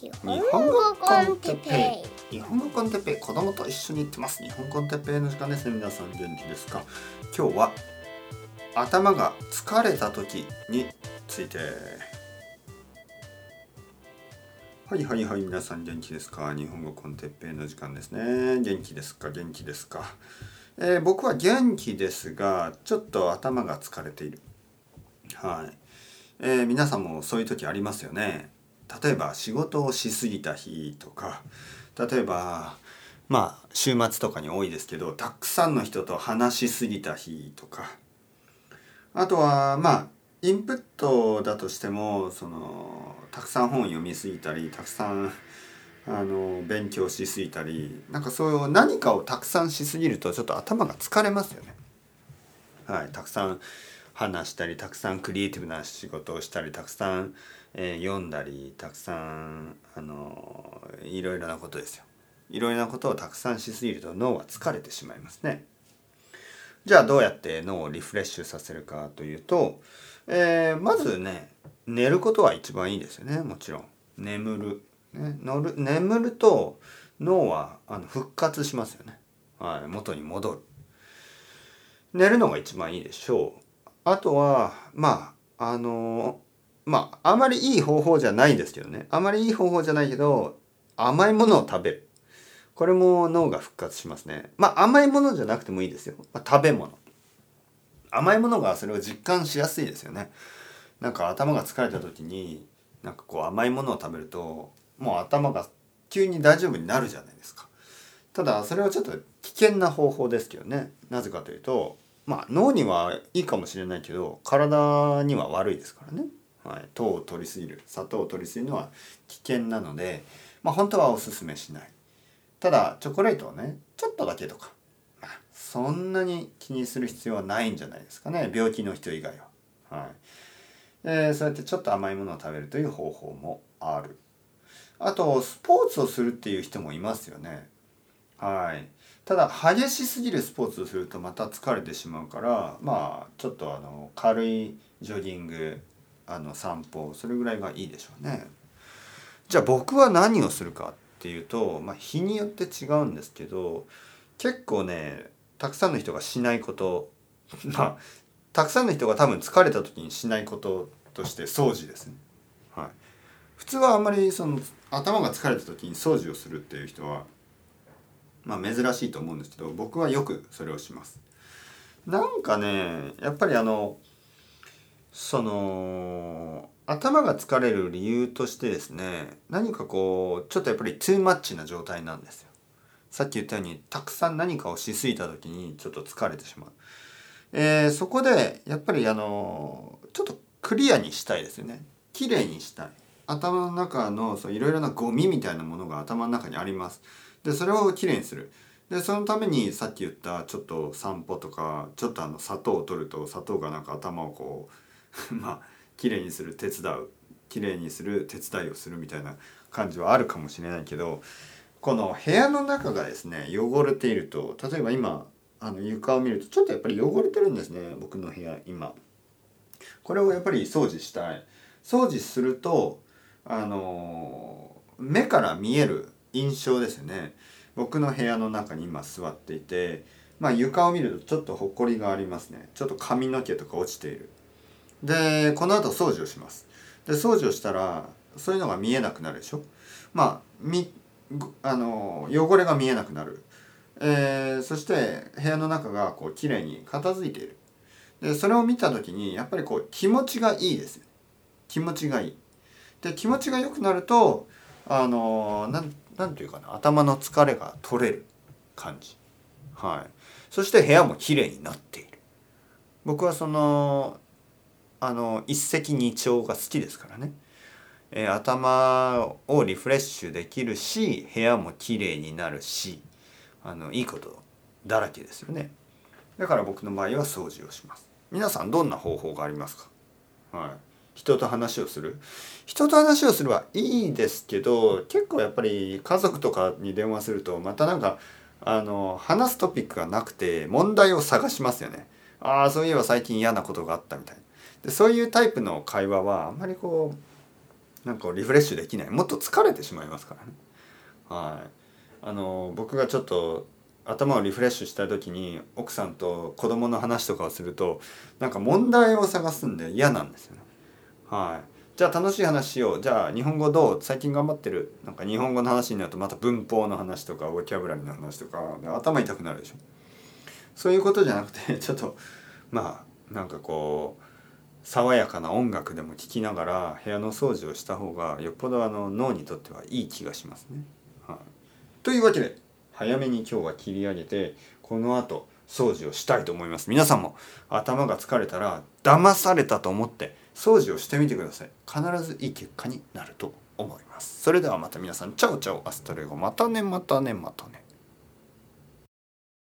日本語 con Teppei。日本語 con Teppei 子供と一緒に行ってます。日本 con Teppei の時間です。ね皆さん元気です。か今日は頭が疲れた時についてはいはいはい皆さん元気ですか？日本語 con Teppei の時間ですね。元気ですか？元気ですか、えー、僕は元気ですがちょっと頭が疲れている。はい、えー、皆さんもそういう時ありますよね。例えば仕事をしすぎた日とか例えばまあ週末とかに多いですけどたくさんの人と話しすぎた日とかあとはまあインプットだとしてもそのたくさん本読みすぎたりたくさんあの勉強しすぎたりなんかそういう何かをたくさんしすぎるとちょっと頭が疲れますよね。はい、たくさん話したりたくさんクリエイティブな仕事をしたりたくさん、えー、読んだりたくさんあのいろいろなことですよ。いろいろなことをたくさんしすぎると脳は疲れてしまいますね。じゃあどうやって脳をリフレッシュさせるかというと、えー、まずね寝ることは一番いいですよねもちろん。眠る。ね、乗る眠ると脳はあの復活しますよね。はい、元に戻る。寝るのが一番いいでしょう。あとはまああのまああまりいい方法じゃないですけどね。あまりいい方法じゃないけど甘いものを食べる。これも脳が復活しますね。まあ甘いものじゃなくてもいいですよ、まあ、食べ物。甘いものがそれを実感しやすいですよね。なんか頭が疲れた時になんかこう甘いものを食べるともう頭が急に大丈夫になるじゃないですか。ただそれはちょっと危険な方法ですけどね。なぜかというとまあ脳にはいいかもしれないけど体には悪いですからね、はい、糖を取りすぎる砂糖を取りすぎるのは危険なので、まあ、本当はおすすめしないただチョコレートをねちょっとだけとか、まあ、そんなに気にする必要はないんじゃないですかね病気の人以外は。はいえ、そうやってちょっと甘いものを食べるという方法もある。あとスポーツをするっていう人もいますよね。はい。ただ激しすぎるスポーツをするとまた疲れてしまうからまあちょっとあの軽いジョギングあの散歩それぐらいがいいでしょうね。じゃあ僕は何をするかっていうと、まあ、日によって違うんですけど結構ねたくさんの人がしないこと まあたくさんの人が多分疲れた時にしないこととして掃除ですね。はい、普通はあんまりその頭が疲れた時に掃除をするっていう人はまあ珍しいと思うんですけど僕はよくそれをします。なんかねやっぱりあのその頭が疲れる理由としてですね何かこうちょっとやっぱりトゥーマッチな状態なんですよ。さっき言ったようにたくさん何かをしすぎた時にちょっと疲れてしまう。えー、そこでやっぱりあのちょっとクリアにしたいですよね。綺麗にしたい。頭の中のいろいろなゴミみたいなものが頭の中にあります。でそれをきれいにするでそのためにさっき言ったちょっと散歩とかちょっとあの砂糖を取ると砂糖がなんか頭をこう まあきれいにする手伝うきれいにする手伝いをするみたいな感じはあるかもしれないけどこの部屋の中がですね汚れていると例えば今あの床を見るとちょっとやっぱり汚れてるんですね僕の部屋今。これをやっぱり掃除したい。掃除するとあの目から見える印象ですね。僕の部屋の中に今座っていて、まあ、床を見るとちょっとほこりがありますね。ちょっと髪の毛とか落ちている。でこの後掃除をします。で掃除をしたらそういうのが見えなくなるでしょ。まあみあの汚れが見えなくなる、えー、そして部屋の中がこう綺麗に片付いている。でそれを見た時にやっぱりこう気持ちがいいです。気持ちがいい。で気持ちが良くなるとあのなん何て言うかな頭の疲れが取れる感じ。はい。そして部屋も綺麗になっている。僕はそのあの一石二鳥が好きですからね、えー、頭をリフレッシュできるし部屋も綺麗になるしあのいいことだらけですよね。だから僕の場合は掃除をします。皆さんどんな方法がありますか？はい。人と話をする。人と話をするはいいですけど結構やっぱり家族とかに電話するとまたなんかあの話すトピックがなくて問題を探しますよね。ああそういえば最近嫌なことがあったみたいでそういうタイプの会話はあんまりこうなんかリフレッシュできない。もっと疲れてしまいますからね。はい。あの僕がちょっと頭をリフレッシュした時に奥さんと子供の話とかをするとなんか問題を探すんで嫌なんですよね。はい。じゃあ楽しい話しよう。じゃあ日本語どう？最近頑張ってる？なんか日本語の話になるとまた文法の話とかボキャブラリーの話とか。頭痛くなるでしょ？そういうことじゃなくて ちょっとまあなんかこう爽やかな音楽でも聴きながら部屋の掃除をした方がよっぽどあの脳にとってはいい気がしますね。はい、というわけで早めに今日は切り上げてこの後掃除をしたいと思います。皆さんも頭が疲れたら騙されたと思って掃除をしてみてください。必ずいい結果になると思います。それではまた皆さん。 Chao chao。Hasta luego。またねまたねまたね。